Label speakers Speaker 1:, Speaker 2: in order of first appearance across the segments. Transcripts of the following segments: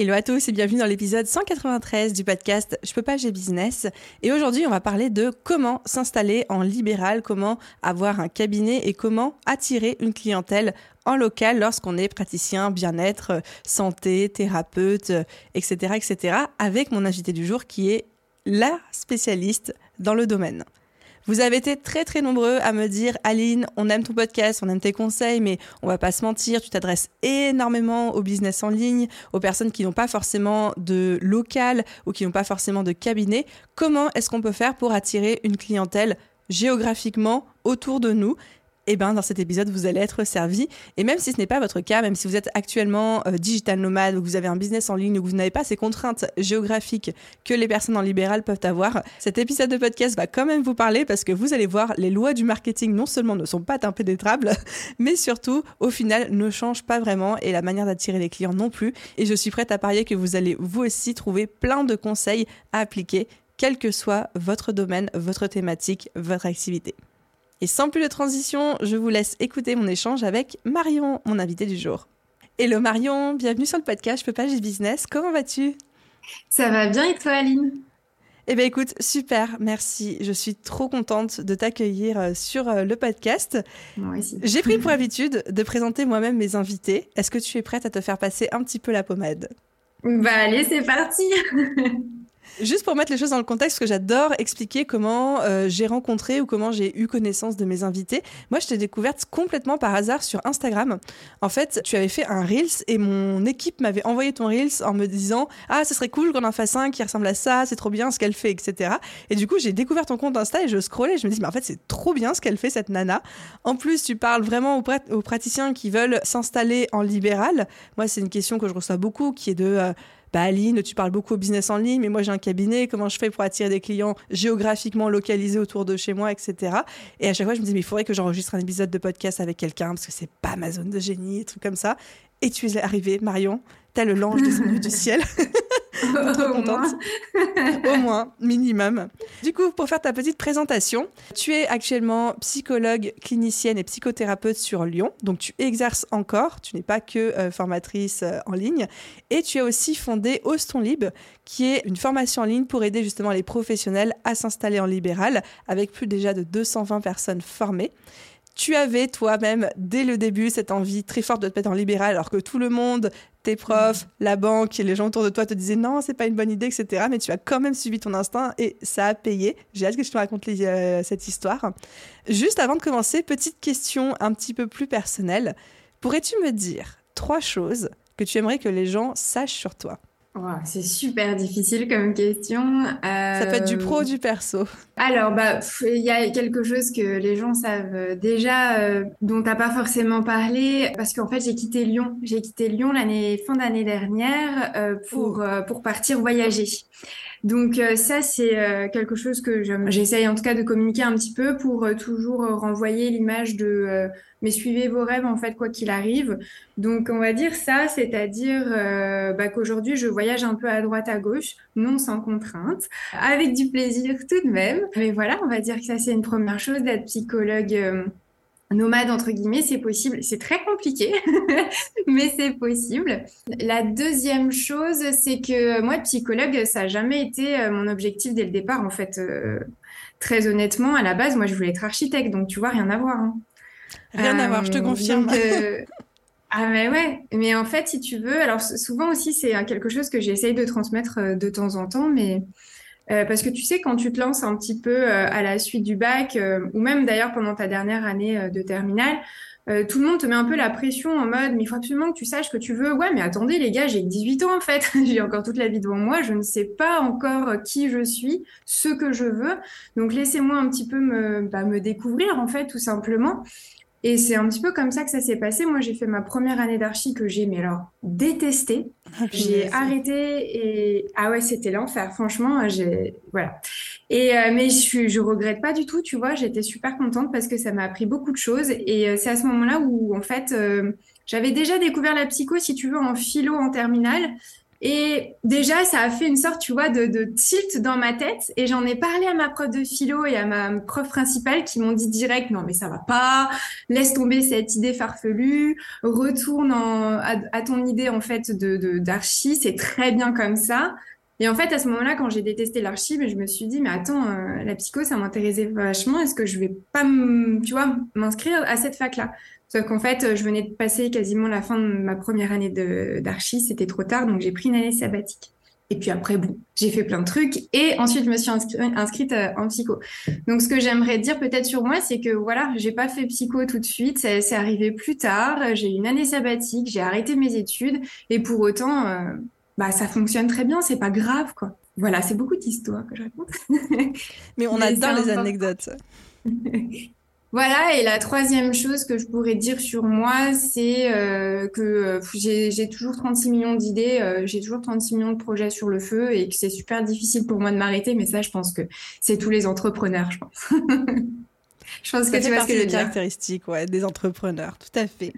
Speaker 1: Hello à tous et bienvenue dans l'épisode 193 du podcast Je peux pas, j'ai business. Et aujourd'hui, on va parler de comment s'installer en libéral, comment avoir un cabinet et comment attirer une clientèle en local lorsqu'on est praticien bien-être, santé, thérapeute, etc., etc., avec mon invité du jour qui est la spécialiste dans le domaine. Vous avez été très très nombreux à me dire Aline, on aime ton podcast, on aime tes conseils, mais on va pas se mentir, tu t'adresses énormément au business en ligne, aux personnes qui n'ont pas forcément de local ou qui n'ont pas forcément de cabinet. Comment est-ce qu'on peut faire pour attirer une clientèle géographiquement autour de nous eh ben, dans cet épisode, vous allez être servi. Et même si ce n'est pas votre cas, même si vous êtes actuellement euh, digital nomade ou que vous avez un business en ligne ou que vous n'avez pas ces contraintes géographiques que les personnes en libéral peuvent avoir, cet épisode de podcast va quand même vous parler parce que vous allez voir, les lois du marketing non seulement ne sont pas impénétrables, mais surtout, au final, ne changent pas vraiment et la manière d'attirer les clients non plus. Et je suis prête à parier que vous allez vous aussi trouver plein de conseils à appliquer, quel que soit votre domaine, votre thématique, votre activité. Et sans plus de transition, je vous laisse écouter mon échange avec Marion, mon invité du jour. Hello Marion, bienvenue sur le podcast Je peux pas, j'ai business. Comment vas-tu?
Speaker 2: Ça va bien et toi Aline?
Speaker 1: Eh bien écoute, super, merci. Je suis trop contente de t'accueillir euh, sur euh, le podcast.
Speaker 2: Moi aussi.
Speaker 1: J'ai pris pour habitude de présenter moi-même mes invités. Est-ce que tu es prête à te faire passer un petit peu la pommade?
Speaker 2: Bah allez, c'est parti
Speaker 1: Juste pour mettre les choses dans le contexte, que j'adore expliquer comment euh, j'ai rencontré ou comment j'ai eu connaissance de mes invités. Moi, je t'ai découverte complètement par hasard sur Instagram. En fait, tu avais fait un Reels et mon équipe m'avait envoyé ton Reels en me disant Ah, ce serait cool qu'on en fasse un qui ressemble à ça, c'est trop bien ce qu'elle fait, etc. Et du coup, j'ai découvert ton compte Insta et je scrollais. Je me dis, mais en fait, c'est trop bien ce qu'elle fait, cette nana. En plus, tu parles vraiment aux, praticiens qui veulent s'installer en libéral. Moi, c'est une question que je reçois beaucoup qui est de. Euh, bah Aline, tu parles beaucoup au business en ligne, mais moi j'ai un cabinet, comment je fais pour attirer des clients géographiquement localisés autour de chez moi, etc. Et à chaque fois, je me dis, mais il faudrait que j'enregistre un épisode de podcast avec quelqu'un, parce que c'est pas ma zone de génie, trucs comme ça. Et tu es arrivé, Marion, tel l'ange descendu du ciel. trop contente. Au moins, minimum. Du coup, pour faire ta petite présentation, tu es actuellement psychologue, clinicienne et psychothérapeute sur Lyon. Donc, tu exerces encore. Tu n'es pas que euh, formatrice euh, en ligne. Et tu as aussi fondé Oston Lib, qui est une formation en ligne pour aider justement les professionnels à s'installer en libéral, avec plus déjà de 220 personnes formées tu avais toi-même, dès le début, cette envie très forte de te mettre en libéral, alors que tout le monde, tes profs, mm. la banque et les gens autour de toi te disaient non, c'est pas une bonne idée, etc. Mais tu as quand même suivi ton instinct et ça a payé. J'ai hâte que je te raconte euh, cette histoire. Juste avant de commencer, petite question un petit peu plus personnelle. Pourrais-tu me dire trois choses que tu aimerais que les gens sachent sur toi?
Speaker 2: C'est super difficile comme question.
Speaker 1: Ça peut être du pro ou du perso.
Speaker 2: Alors, bah, il y a quelque chose que les gens savent déjà, euh, dont t'as pas forcément parlé, parce qu'en fait, j'ai quitté Lyon. J'ai quitté Lyon l'année fin d'année dernière euh, pour euh, pour partir voyager. Donc euh, ça, c'est euh, quelque chose que j'essaye en tout cas de communiquer un petit peu pour euh, toujours renvoyer l'image de mais suivez vos rêves en fait quoi qu'il arrive. Donc on va dire ça, c'est-à-dire bah, qu'aujourd'hui je voyage un peu à droite à gauche, non sans contrainte, avec du plaisir tout de même. Mais voilà, on va dire que ça c'est une première chose d'être psychologue nomade entre guillemets, c'est possible. C'est très compliqué, mais c'est possible. La deuxième chose, c'est que moi, psychologue, ça n'a jamais été euh, mon objectif dès le départ. En fait, euh, très honnêtement, à la base, moi, je voulais être architecte, donc tu vois, rien à voir. Hein.
Speaker 1: Rien à voir, je te euh, confirme.
Speaker 2: ah mais ouais, mais en fait, si tu veux, alors souvent aussi, c'est quelque chose que j'essaye de transmettre de temps en temps, mais euh, parce que tu sais, quand tu te lances un petit peu euh, à la suite du bac, euh, ou même d'ailleurs pendant ta dernière année de terminale, tout le monde te met un peu la pression en mode, mais il faut absolument que tu saches que tu veux. Ouais, mais attendez, les gars, j'ai 18 ans en fait. j'ai encore toute la vie devant moi. Je ne sais pas encore qui je suis, ce que je veux. Donc laissez-moi un petit peu me, bah, me découvrir en fait, tout simplement. Et c'est un petit peu comme ça que ça s'est passé. Moi, j'ai fait ma première année d'archi que j'ai, mais alors, détesté. Ah, j'ai arrêté et ah ouais, c'était l'enfer. Franchement, j'ai voilà. Et euh, mais je je regrette pas du tout. Tu vois, j'étais super contente parce que ça m'a appris beaucoup de choses. Et euh, c'est à ce moment-là où en fait, euh, j'avais déjà découvert la psycho, si tu veux, en philo en terminale. Et déjà, ça a fait une sorte, tu vois, de, tilt dans ma tête. Et j'en ai parlé à ma prof de philo et à ma prof principale qui m'ont dit direct, non, mais ça va pas, laisse tomber cette idée farfelue, retourne en, à, ton idée, en fait, de, d'archi, c'est très bien comme ça. Et en fait, à ce moment-là, quand j'ai détesté l'archi, je me suis dit, mais attends, euh, la psycho, ça m'intéressait vachement. Est-ce que je vais pas, tu vois, m'inscrire à cette fac-là? Sauf qu'en fait, je venais de passer quasiment la fin de ma première année d'archi, c'était trop tard, donc j'ai pris une année sabbatique. Et puis après, bon, j'ai fait plein de trucs et ensuite je me suis inscrite euh, en psycho. Donc ce que j'aimerais dire peut-être sur moi, c'est que voilà, j'ai pas fait psycho tout de suite, c'est arrivé plus tard. J'ai eu une année sabbatique, j'ai arrêté mes études et pour autant, euh, bah ça fonctionne très bien, c'est pas grave quoi. Voilà, c'est beaucoup d'histoires que je raconte.
Speaker 1: Mais on adore les anecdotes.
Speaker 2: Voilà, et la troisième chose que je pourrais dire sur moi, c'est euh, que euh, j'ai toujours 36 millions d'idées, euh, j'ai toujours 36 millions de projets sur le feu et que c'est super difficile pour moi de m'arrêter, mais ça, je pense que c'est tous les entrepreneurs, je pense.
Speaker 1: je pense que tu vois ce que je veux dire. caractéristiques ouais, des entrepreneurs, tout à fait.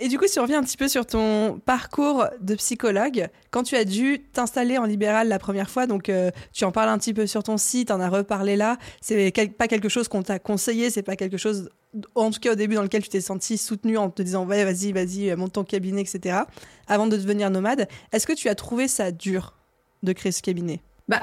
Speaker 1: Et du coup, si on revient un petit peu sur ton parcours de psychologue, quand tu as dû t'installer en libéral la première fois, donc euh, tu en parles un petit peu sur ton site, en as reparlé là, c'est pas quelque chose qu'on t'a conseillé, c'est pas quelque chose, en tout cas au début, dans lequel tu t'es senti soutenu en te disant ouais, vas-y, vas-y, monte ton cabinet, etc. Avant de devenir nomade, est-ce que tu as trouvé ça dur de créer ce cabinet?
Speaker 2: Bah,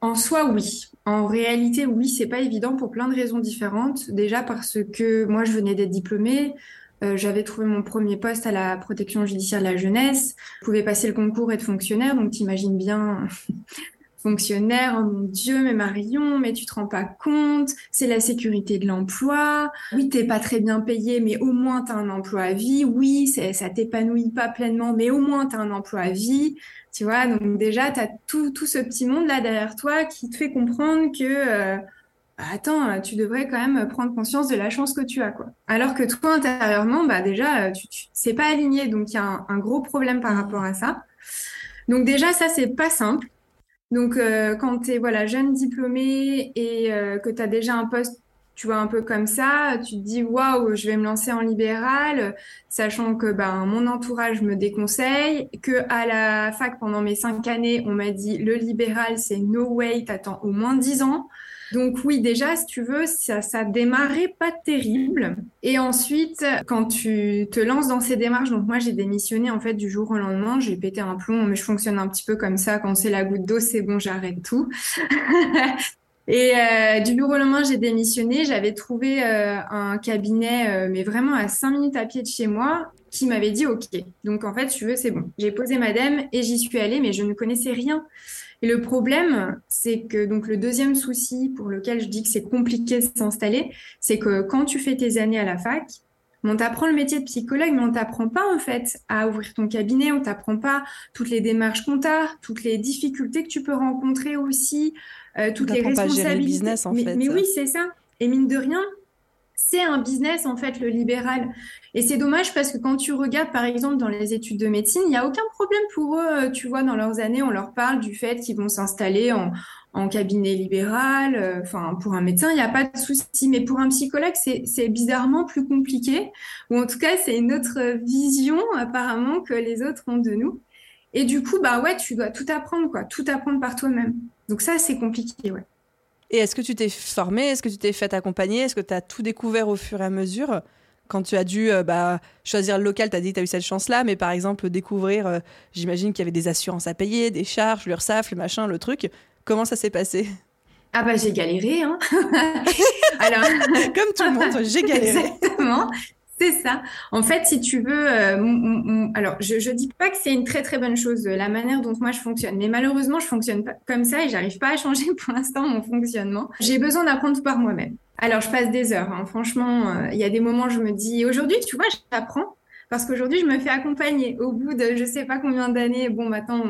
Speaker 2: en soi, oui. En réalité, oui, c'est pas évident pour plein de raisons différentes. Déjà parce que moi, je venais d'être diplômée. Euh, j'avais trouvé mon premier poste à la protection judiciaire de la jeunesse. Je pouvais passer le concours et être fonctionnaire, donc t'imagines bien fonctionnaire, oh mon Dieu, mais Marion, mais tu te rends pas compte, c'est la sécurité de l'emploi. Oui, t'es pas très bien payé, mais au moins t'as un emploi à vie. Oui, ça t'épanouit pas pleinement, mais au moins t'as un emploi à vie. Tu vois, donc déjà, t'as tout, tout ce petit monde-là derrière toi qui te fait comprendre que... Euh, attends, euh, tu devrais quand même prendre conscience de la chance que tu as, quoi. Alors que toi, intérieurement, bah, déjà, euh, tu, tu c'est pas aligné, donc il y a un, gros problème par rapport à ça. Donc déjà, ça, c'est pas simple. Donc euh, quand tu es voilà, jeune diplômé et que tu as déjà un poste, tu vois, un peu comme ça, tu te dis, waouh, je vais me lancer en libéral, sachant que ben, mon entourage me déconseille, que à la fac, pendant mes cinq années, on m'a dit, le libéral, c'est no way, t'attends au moins dix ans. Donc oui, déjà, si tu veux, ça, démarrait pas terrible. Et ensuite, quand tu te lances dans ces démarches, donc moi j'ai démissionné en fait du jour au lendemain, j'ai pété un plomb, mais je fonctionne un petit peu comme ça. Quand c'est la goutte d'eau, c'est bon, j'arrête tout. Et euh, du jour au lendemain, j'ai démissionné. J'avais trouvé euh, un cabinet, euh, mais vraiment à cinq minutes à pied de chez moi, qui m'avait dit OK. Donc en fait, tu veux, c'est bon. J'ai posé madame et j'y suis allée, mais je ne connaissais rien. Et le problème, c'est que donc le deuxième souci pour lequel je dis que c'est compliqué de s'installer, c'est que quand tu fais tes années à la fac, on t'apprend le métier de psychologue, mais on t'apprend pas en fait à ouvrir ton cabinet, on t'apprend pas toutes les démarches qu'on toutes les difficultés que tu peux rencontrer aussi, euh, toutes les responsabilités. Pas gérer le business en fait. Mais oui, c'est ça. Et mine de rien, c'est un business en fait le libéral. Et c'est dommage parce que quand tu regardes par exemple dans les études de médecine, il n'y a aucun problème pour eux. Euh, tu vois, dans leurs années, on leur parle du fait qu'ils vont s'installer en, cabinet libéral. Euh, enfin, pour un médecin, il n'y a pas de souci. Mais pour un psychologue, c'est bizarrement plus compliqué. Ou en tout cas, c'est une autre vision apparemment que les autres ont de nous. Et du coup, bah ouais, tu dois tout apprendre, quoi, tout apprendre par toi-même. Donc ça, c'est compliqué, ouais.
Speaker 1: Et est-ce que tu t'es formé Est-ce que tu t'es fait accompagner? Est-ce que tu as tout découvert au fur et à mesure? Quand tu as dû euh, bah, choisir le local, tu as dit que tu as eu cette chance-là, mais par exemple, découvrir, euh, j'imagine qu'il y avait des assurances à payer, des charges, l'URSSAF, le machin, le truc. Comment ça s'est passé?
Speaker 2: Ah bah j'ai galéré, hein.
Speaker 1: Alors comme tout le monde, j'ai galéré.
Speaker 2: Exactement. C'est ça. En fait, si tu veux, euh, alors je, je dis pas que c'est une très très bonne chose la manière dont moi je fonctionne, mais malheureusement je fonctionne pas comme ça et j'arrive pas à changer pour l'instant mon fonctionnement. J'ai besoin d'apprendre par moi-même. Alors je passe des heures. Hein. Franchement, euh, il y a des moments où je me dis aujourd'hui, tu vois, j'apprends parce qu'aujourd'hui, je me fais accompagner. Au bout de je sais pas combien d'années, bon, maintenant,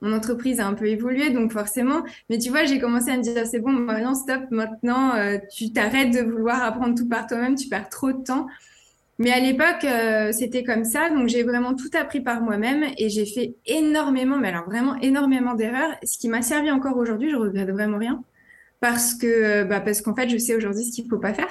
Speaker 2: mon, entreprise a un peu évolué, donc forcément, mais tu vois, j'ai commencé à me dire, c'est bon, Marion, stop, maintenant, euh, tu t'arrêtes de vouloir apprendre tout par toi-même, tu perds trop de temps. Mais à l'époque, euh, c'était comme ça, donc j'ai vraiment tout appris par moi-même et j'ai fait énormément, mais alors vraiment énormément d'erreurs, ce qui m'a servi encore aujourd'hui, je regrette vraiment rien, parce que, bah, parce qu'en fait, je sais aujourd'hui ce qu'il faut pas faire.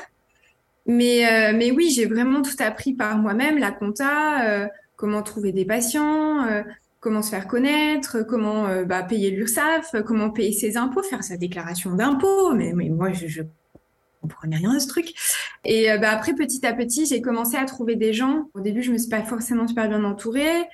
Speaker 2: Mais, euh, mais oui, j'ai vraiment tout appris par moi-même, la compta, euh, comment trouver des patients, euh, comment se faire connaître, comment bah, payer l'URSSAF, comment payer ses impôts, faire sa déclaration d'impôts. Mais, mais moi, je comprenais rien à ce truc. Et bah, après, petit à petit, j'ai commencé à trouver des gens. Au début, je me suis pas forcément super bien entourée.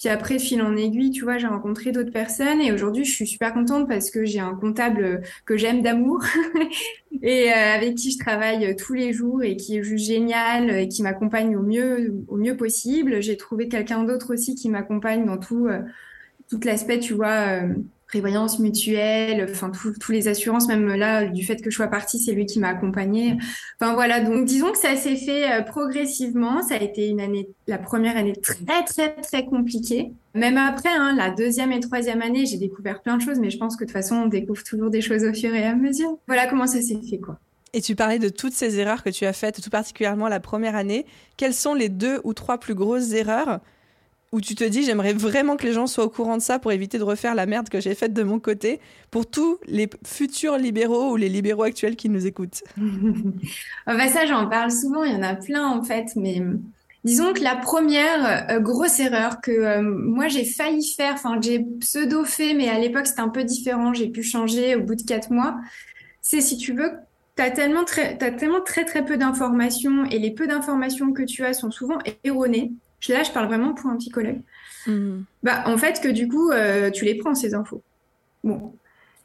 Speaker 2: Puis après, fil en aiguille, tu vois, j'ai rencontré d'autres personnes et aujourd'hui, je suis super contente parce que j'ai un comptable que j'aime d'amour et euh, avec qui je travaille tous les jours et qui est juste génial et qui m'accompagne au mieux, au mieux possible. J'ai trouvé quelqu'un d'autre aussi qui m'accompagne dans tout, euh, tout l'aspect, tu vois, euh, prévoyance mutuelle, enfin tous les assurances, même là, du fait que je sois partie, c'est lui qui m'a accompagnée. Enfin voilà, donc disons que ça s'est fait euh, progressivement. Ça a été une année, la première année très très très compliquée. Même après, hein, la deuxième et troisième année, j'ai découvert plein de choses, mais je pense que de toute façon, on découvre toujours des choses au fur et à mesure. Voilà comment ça s'est fait, quoi.
Speaker 1: Et tu parlais de toutes ces erreurs que tu as faites, tout particulièrement la première année. Quelles sont les deux ou trois plus grosses erreurs où tu te dis j'aimerais vraiment que les gens soient au courant de ça pour éviter de refaire la merde que j'ai faite de mon côté pour tous les futurs libéraux ou les libéraux actuels qui nous écoutent
Speaker 2: Ça, j'en parle souvent, il y en a plein en fait, mais disons que la première euh, grosse erreur que euh, moi j'ai failli faire, enfin j'ai pseudo fait, mais à l'époque c'était un peu différent, j'ai pu changer au bout de quatre mois, c'est si tu veux tu tellement as tellement très très peu d'informations et les peu d'informations que tu as sont souvent erronées. Là, je parle vraiment pour un petit collègue. Hmm. Bah, en fait, que du coup, euh, tu les prends, ces infos. Bon.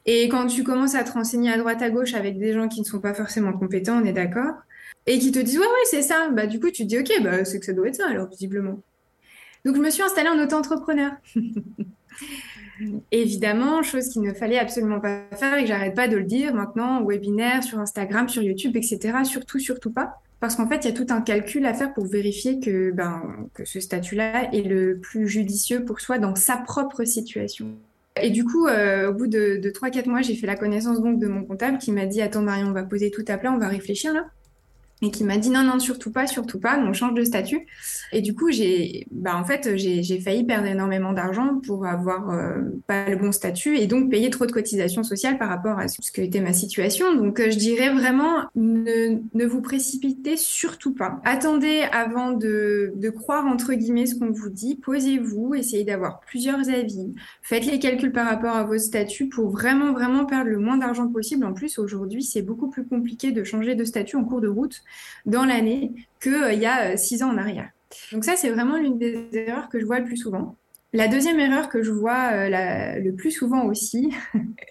Speaker 2: Et quand tu commences à te renseigner à droite à gauche avec des gens qui ne sont pas forcément compétents, on est d'accord, et qui te disent, ouais, ouais, c'est ça, bah, du coup, tu te dis, ok, bah, c'est que ça doit être ça, alors, visiblement. Donc, je me suis installée en auto-entrepreneur. Évidemment, chose qu'il ne fallait absolument pas faire et que j'arrête pas de le dire maintenant, webinaire, sur Instagram, sur YouTube, etc. Surtout, surtout pas. Parce qu'en fait, il y a tout un calcul à faire pour vérifier que, ben, que ce statut-là est le plus judicieux pour soi dans sa propre situation. Et du coup, euh, au bout de, de 3-4 mois, j'ai fait la connaissance donc de mon comptable qui m'a dit Attends, Marion, on va poser tout à plat, on va réfléchir là et qui m'a dit non, non, surtout pas, surtout pas, on change de statut. Et du coup, j'ai, bah, en fait, j'ai failli perdre énormément d'argent pour avoir euh, pas le bon statut et donc payer trop de cotisations sociales par rapport à ce que était ma situation. Donc, euh, je dirais vraiment, ne, ne vous précipitez surtout pas. Attendez avant de, de croire, entre guillemets, ce qu'on vous dit. Posez-vous, essayez d'avoir plusieurs avis. Faites les calculs par rapport à vos statuts pour vraiment, vraiment perdre le moins d'argent possible. En plus, aujourd'hui, c'est beaucoup plus compliqué de changer de statut en cours de route dans l'année qu'il euh, y a euh, six ans en arrière. Donc ça, c'est vraiment l'une des erreurs que je vois le plus souvent. La deuxième erreur que je vois euh, le plus souvent aussi,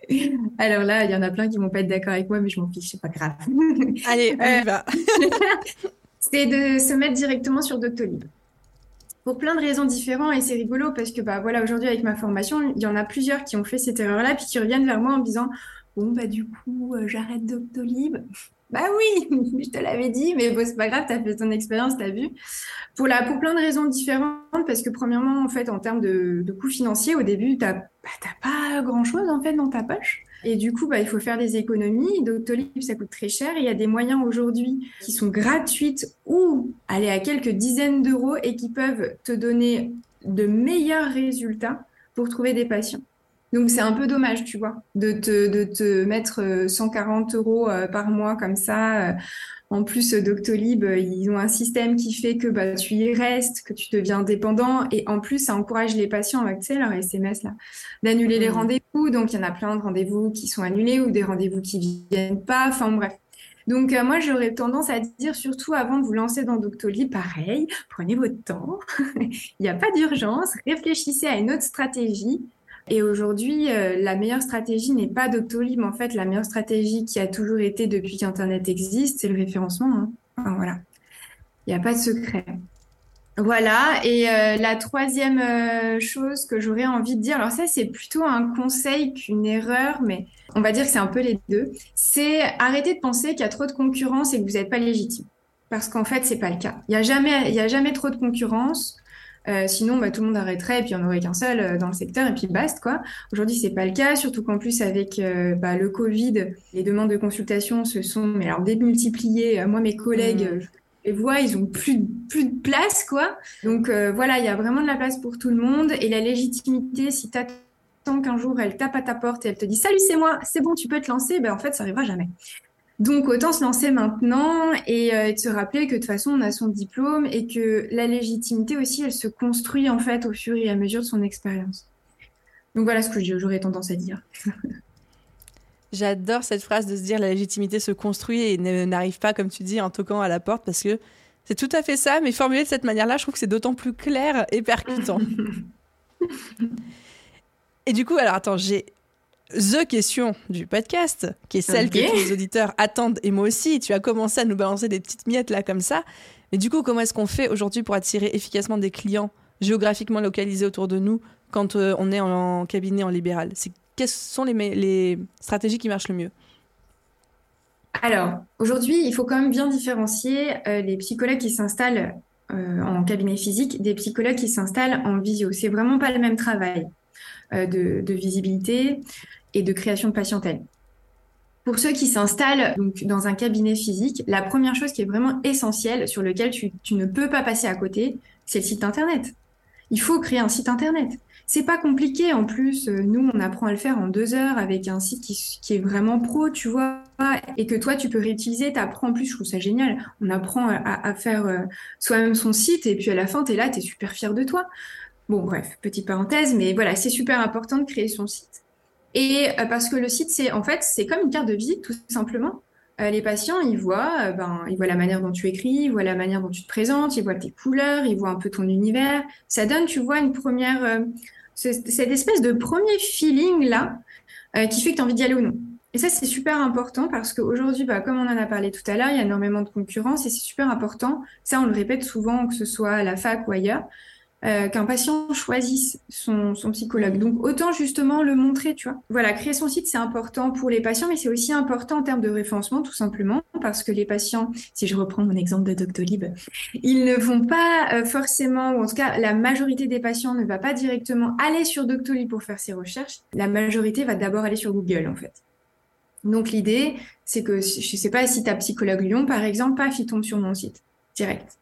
Speaker 2: alors là, il y en a plein qui vont pas être d'accord avec moi, mais je m'en fiche, c'est pas grave.
Speaker 1: Allez, on y va.
Speaker 2: c'est de se mettre directement sur Doctolib. Pour plein de raisons différentes, et c'est rigolo parce que bah voilà, aujourd'hui avec ma formation, il y en a plusieurs qui ont fait cette erreur-là, puis qui reviennent vers moi en me disant bon bah du coup, j'arrête Doctolib. Bah oui, je te l'avais dit, mais bon, c'est pas grave, tu as fait ton expérience, tu as vu. Pour, la, pour plein de raisons différentes, parce que premièrement, en fait, en termes de, de coûts financiers, au début, tu n'as bah, pas grand-chose en fait dans ta poche. Et du coup, bah, il faut faire des économies. Doctolib, ça coûte très cher. il y a des moyens aujourd'hui qui sont gratuites ou aller à quelques dizaines d'euros et qui peuvent te donner de meilleurs résultats pour trouver des patients. Donc c'est un peu dommage, tu vois, de te, de te mettre 140 euh, euros euh, par mois comme ça. Euh. En plus, Doctolib, ils ont un système qui fait que bah, tu y restes, que tu deviens dépendant. Et en plus, ça encourage les patients avec tu sais, leur SMS là, d'annuler les mmh. rendez-vous. Donc il y en a plein de rendez-vous qui sont annulés ou des rendez-vous qui viennent pas. Enfin bref. Donc moi, j'aurais tendance à dire, surtout avant de vous lancer dans Doctolib, pareil, prenez votre temps. Il n'y a pas d'urgence. Réfléchissez à une autre stratégie et aujourd'hui, euh, la meilleure stratégie n'est pas Doctolib. En fait, la meilleure stratégie qui a toujours été depuis qu'Internet existe, c'est le référencement. Hein. Voilà. Il n'y a pas de secret. Voilà. Et euh, la troisième euh, chose que j'aurais envie de dire, alors ça, c'est plutôt un conseil qu'une erreur, mais on va dire que c'est un peu les deux. C'est arrêter de penser qu'il y a trop de concurrence et que vous n'êtes pas légitime. parce qu'en fait, c'est pas le cas. Il y a a jamais trop de concurrence. Euh, sinon, bah, tout le monde arrêterait et puis il n'y en aurait qu'un seul euh, dans le secteur et puis basta quoi. Aujourd'hui, c'est pas le cas, surtout qu'en plus avec euh, bah, le Covid, les demandes de consultation se sont mais alors démultipliées. moi, mes collègues, mmh. les vois, ils ont plus de, plus de place quoi. Donc voilà, il y a vraiment de la place pour tout le monde et la légitimité, si tu attends qu'un jour elle tape à ta porte et elle te dit salut c'est moi, c'est bon, tu peux te lancer, ben en fait ça arrivera jamais. Donc autant se lancer maintenant et, euh, de se rappeler que de toute façon on a son diplôme et que la légitimité aussi elle se construit en fait au fur et à mesure de son expérience. Donc voilà ce que j'aurais tendance à dire.
Speaker 1: J'adore cette phrase de se dire la légitimité se construit et n'arrive pas comme tu dis en toquant à la porte parce que c'est tout à fait ça, mais formulé de cette manière-là, je trouve que c'est d'autant plus clair et percutant. et du coup, alors attends, j'ai the question du podcast, qui est celle que tous les auditeurs attendent, et moi aussi, tu as commencé à nous balancer des petites miettes là comme ça. Mais du coup, comment est-ce qu'on fait aujourd'hui pour attirer efficacement des clients géographiquement localisés autour de nous quand euh, on est en, cabinet en libéral? Quelles sont les, les stratégies qui marchent le mieux?
Speaker 2: Alors, aujourd'hui, il faut quand même bien différencier euh, les psychologues qui s'installent euh, en cabinet physique des psychologues qui s'installent en visio. C'est vraiment pas le même travail de, de, visibilité et de création de patientèle. Pour ceux qui s'installent donc dans un cabinet physique, la première chose qui est vraiment essentielle, sur lequel tu, ne peux pas passer à côté, c'est le site internet. Il faut créer un site internet. C'est pas compliqué en plus. Euh, nous, on apprend à le faire en deux heures avec un site qui, est vraiment pro, tu vois, et que toi, tu peux réutiliser. Tu apprends en plus, je trouve ça génial. On apprend à, faire euh, soi-même son site et puis à la fin, tu es là, tu es super fier de toi. Bon, bref, petite parenthèse, mais voilà, c'est super important de créer son site. Et euh, parce que le site, c'est en fait, c'est comme une carte de visite, tout simplement. Euh, les patients, ils voient, euh, ben, ils voient la manière dont tu écris, ils voient la manière dont tu te présentes, ils voient tes couleurs, ils voient un peu ton univers. Ça donne, tu vois, une première, cette espèce de premier feeling là, qui fait que tu as envie d'y aller ou non. Et ça, c'est super important parce qu'aujourd'hui, bah, comme on en a parlé tout à l'heure, il y a énormément de concurrence et c'est super important. Ça, on le répète souvent, que ce soit à la fac ou ailleurs. Euh, qu'un patient choisisse son, psychologue. Donc autant justement le montrer, tu vois. Voilà, créer son site, c'est important pour les patients, mais c'est aussi important en termes de référencement, tout simplement, parce que les patients, si je reprends mon exemple de Doctolib, ils ne vont pas euh, forcément, ou en tout cas la majorité des patients ne va pas directement aller sur Doctolib pour faire ses recherches. La majorité va d'abord aller sur Google, en fait. Donc l'idée, c'est que, je ne sais pas si ta psychologue Lyon, par exemple, paf, il tombe sur mon site, direct.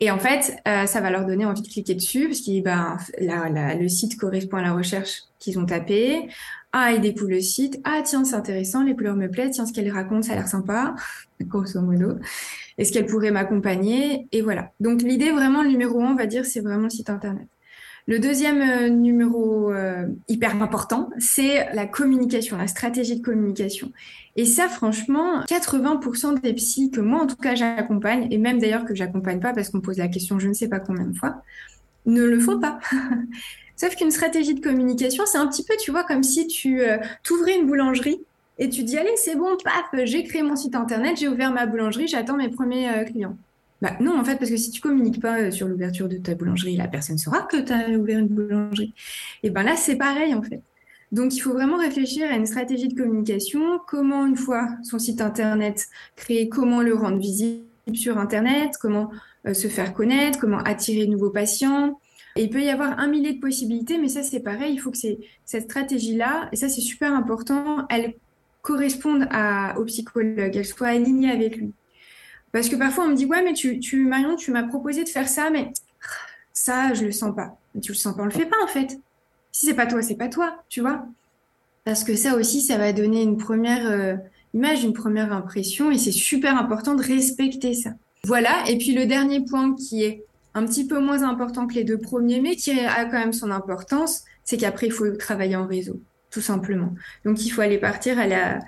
Speaker 2: Et en fait, euh, ça va leur donner envie de cliquer dessus parce que ben, le site correspond à la recherche qu'ils ont tapée. Ah, ils découvrent le site. Ah, tiens, c'est intéressant, les couleurs me plaisent. Tiens, ce qu'elle raconte, ça a l'air sympa, grosso modo. Est-ce qu'elle pourrait m'accompagner? Et voilà. Donc, l'idée vraiment, le numéro un, on va dire, c'est vraiment le site internet. Le deuxième euh, numéro euh, hyper important, c'est la communication, la stratégie de communication. Et ça, franchement, 80% des psys que moi, en tout cas, j'accompagne, et même d'ailleurs que j'accompagne pas parce qu'on pose la question je ne sais pas combien de fois, ne le font pas. Sauf qu'une stratégie de communication, c'est un petit peu, tu vois, comme si tu euh, t'ouvrais une boulangerie et tu dis allez, c'est bon, paf, j'ai créé mon site internet, j'ai ouvert ma boulangerie, j'attends mes premiers clients. Bah, non, en fait, parce que si tu communiques pas euh, sur l'ouverture de ta boulangerie, la personne saura que tu as ouvert une boulangerie. Et ben là, c'est pareil, en fait. Donc, il faut vraiment réfléchir à une stratégie de communication. Comment, une fois son site Internet créé, comment le rendre visible sur Internet, comment euh, se faire connaître, comment attirer de nouveaux patients? Il peut y avoir un millier de possibilités, mais ça, c'est pareil. Il faut que cette stratégie-là, et ça, c'est super important, elle corresponde au psychologue, elle soit alignée avec lui. Parce que parfois, on me dit, ouais, mais tu, Marion, tu m'as proposé de faire ça, mais ça, je le sens pas. Tu le sens pas, on le fait pas, en fait. Si c'est pas toi, c'est pas toi, tu vois. Parce que ça aussi, ça va donner une première euh, image, une première impression, et c'est super important de respecter ça. Voilà. Et puis le dernier point qui est un petit peu moins important que les deux premiers, mais qui a quand même son importance, c'est qu'après, il faut travailler en réseau, tout simplement. Donc, il faut aller partir à la,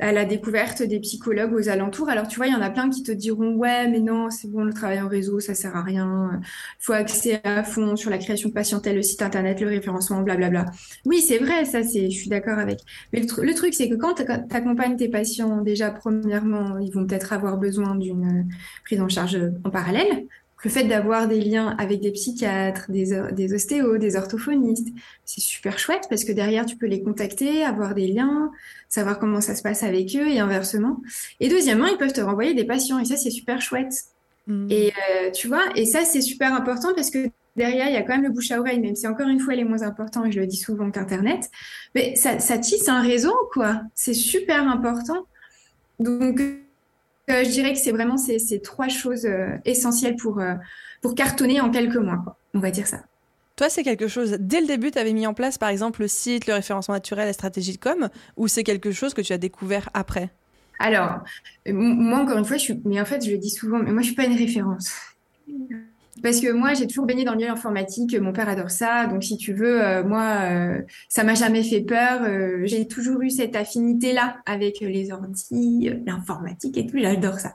Speaker 2: à la découverte des psychologues aux alentours. Alors, tu vois, il y en a plein qui te diront, ouais, mais non, c'est bon, le travail en réseau, ça sert à rien. Il faut axer à fond sur la création de patientèle, le site internet, le référencement, blablabla. Oui, c'est vrai, ça, c'est, je suis d'accord avec. Mais le, truc, c'est que quand tu accompagnes tes patients, déjà, premièrement, ils vont peut-être avoir besoin d'une prise en charge en parallèle, Le fait d'avoir des liens avec des psychiatres, des, des ostéos, des orthophonistes, c'est super chouette parce que derrière, tu peux les contacter, avoir des liens, savoir comment ça se passe avec eux et inversement. Et deuxièmement, ils peuvent te renvoyer des patients et ça, c'est super chouette. Mmh. Et euh, tu vois, et ça, c'est super important parce que derrière, il y a quand même le bouche à oreille, même si encore une fois, elle est moins important, et je le dis souvent qu'Internet. Mais ça, ça tisse un réseau, quoi. C'est super important. Donc, je dirais que c'est vraiment ces, ces, trois choses euh, essentielles pour, euh, pour cartonner en quelques mois, quoi. On va dire ça.
Speaker 1: Toi, c'est quelque chose, dès le début, tu avais mis en place, par exemple, le site, le référencement naturel, la stratégie de com, ou c'est quelque chose que tu as découvert après?
Speaker 2: Alors, moi, encore une fois, je suis, mais en fait, je le dis souvent, mais moi, je suis pas une référence. Parce que moi, j'ai toujours baigné dans le milieu informatique. Mon père adore ça. Donc, si tu veux, euh, moi, euh, ça m'a jamais fait peur. Euh, j'ai toujours eu cette affinité-là avec les ordi, l'informatique et tout. J'adore ça.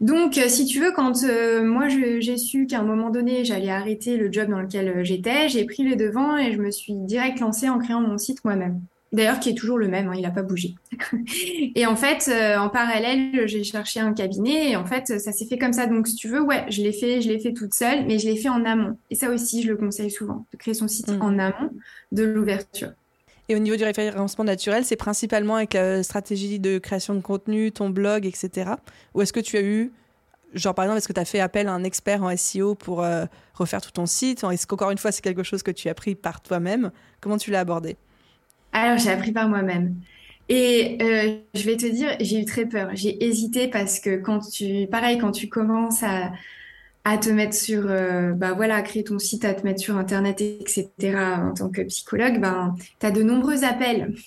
Speaker 2: Donc, si tu veux, quand moi, j'ai su qu'à un moment donné, j'allais arrêter le job dans lequel j'étais, j'ai pris les devants et je me suis direct lancée en créant mon site moi-même d'ailleurs qui est toujours le même, hein, il n'a pas bougé. et en fait, euh, en parallèle, j'ai cherché un cabinet et en fait, ça s'est fait comme ça. Donc, si tu veux, ouais, je l'ai fait, je l'ai fait toute seule, mais je l'ai fait en amont. Et ça aussi, je le conseille souvent, de créer son site mm. en amont de l'ouverture.
Speaker 1: Et au niveau du référencement naturel, c'est principalement avec la stratégie de création de contenu, ton blog, etc. Ou est-ce que tu as eu, genre par exemple, est-ce que tu as fait appel à un expert en SEO pour euh, refaire tout ton site? Est-ce qu'encore une fois, c'est quelque chose que tu as pris par toi-même? Comment tu l'as abordé?
Speaker 2: Alors, j'ai appris par moi-même. Et euh, je vais te dire, j'ai eu très peur. J'ai hésité parce que quand tu, pareil, quand tu commences à, à te mettre sur, euh, bah voilà, à créer ton site, à te mettre sur Internet, etc., en tant que psychologue, ben, tu as de nombreux appels.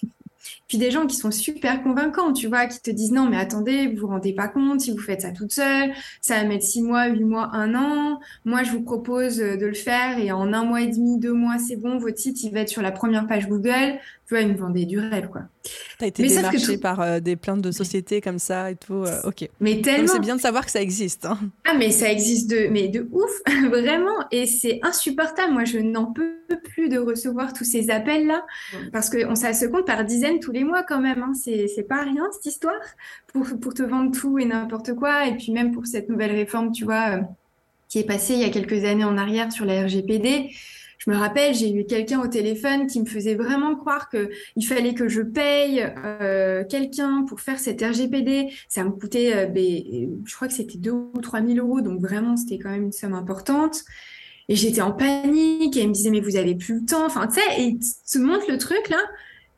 Speaker 2: Puis des gens qui sont super convaincants, tu vois, qui te disent non, mais attendez, vous vous rendez pas compte, si vous faites ça toute seule, ça va mettre six mois, huit mois, un an. Moi, je vous propose de le faire et en un mois et demi, deux mois, c'est bon, votre site, il va être sur la première page Google. Tu vois, ils me vendaient du rêve, quoi.
Speaker 1: T'as été mais démarché par euh, des plaintes de sociétés comme ça et tout. Euh, ok.
Speaker 2: Mais tellement.
Speaker 1: C'est bien de savoir que ça existe. Hein.
Speaker 2: Ah, mais ça existe de, mais de ouf, vraiment. Et c'est insupportable. Moi, je n'en peux plus de recevoir tous ces appels-là parce que on, ça se compte par dizaines tous les mois quand même. Hein. C'est pas rien cette histoire pour, pour te vendre tout et n'importe quoi. Et puis même pour cette nouvelle réforme, tu vois, euh, qui est passée il y a quelques années en arrière sur la RGPD je me rappelle, j'ai eu quelqu'un au téléphone qui me faisait vraiment croire que il fallait que je paye euh, quelqu'un pour faire cette RGPD. Ça me coûtait, euh, ben, je crois que c'était 2 ou 3 000 euros, donc vraiment c'était quand même une somme importante. Et j'étais en panique et il me disait mais vous avez plus le temps. Enfin tu sais, et il te montre le truc là.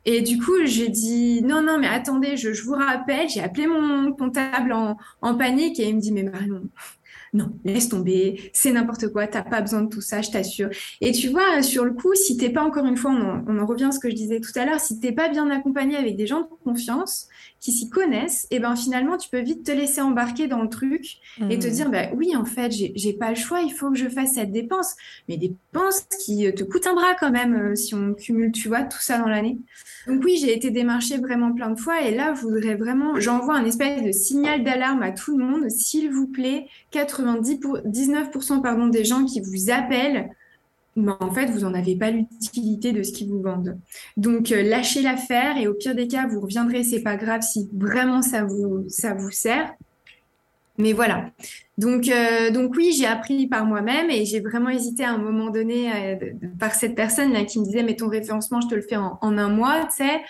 Speaker 2: Et du coup, j'ai dit non, non, mais attendez, je, je vous rappelle, j'ai appelé mon comptable en, en, panique et il me dit mais Marion, non, laisse tomber, c'est n'importe quoi, t'as pas besoin de tout ça, je t'assure. Et tu vois, sur le coup, si t'es pas encore une fois, on en, revient à ce que je disais tout à l'heure, si t'es pas bien accompagné avec des gens de confiance qui s'y connaissent, et eh ben finalement, tu peux vite te laisser embarquer dans le truc et te mmh. dire, bah oui, en fait, j'ai pas le choix, il faut que je fasse cette dépense, mais dépense qui euh, te coûte un bras quand même euh, si on cumule, tu vois, tout ça dans l'année. Donc oui, j'ai été démarchée vraiment plein de fois et là, je voudrais vraiment, j'envoie un espèce de signal d'alarme à tout le monde, s'il vous plaît, 99% pardon, des gens qui vous appellent, ben, en fait, vous n'en avez pas l'utilité de ce qu'ils vous vendent. Donc, euh, lâchez l'affaire et au pire des cas, vous reviendrez, c'est pas grave si vraiment ça vous, ça vous sert. Mais voilà. Donc, euh, donc oui, j'ai appris par moi-même et j'ai vraiment hésité à un moment donné euh, par cette personne qui me disait mais ton référencement, je te le fais en, un mois, tu sais.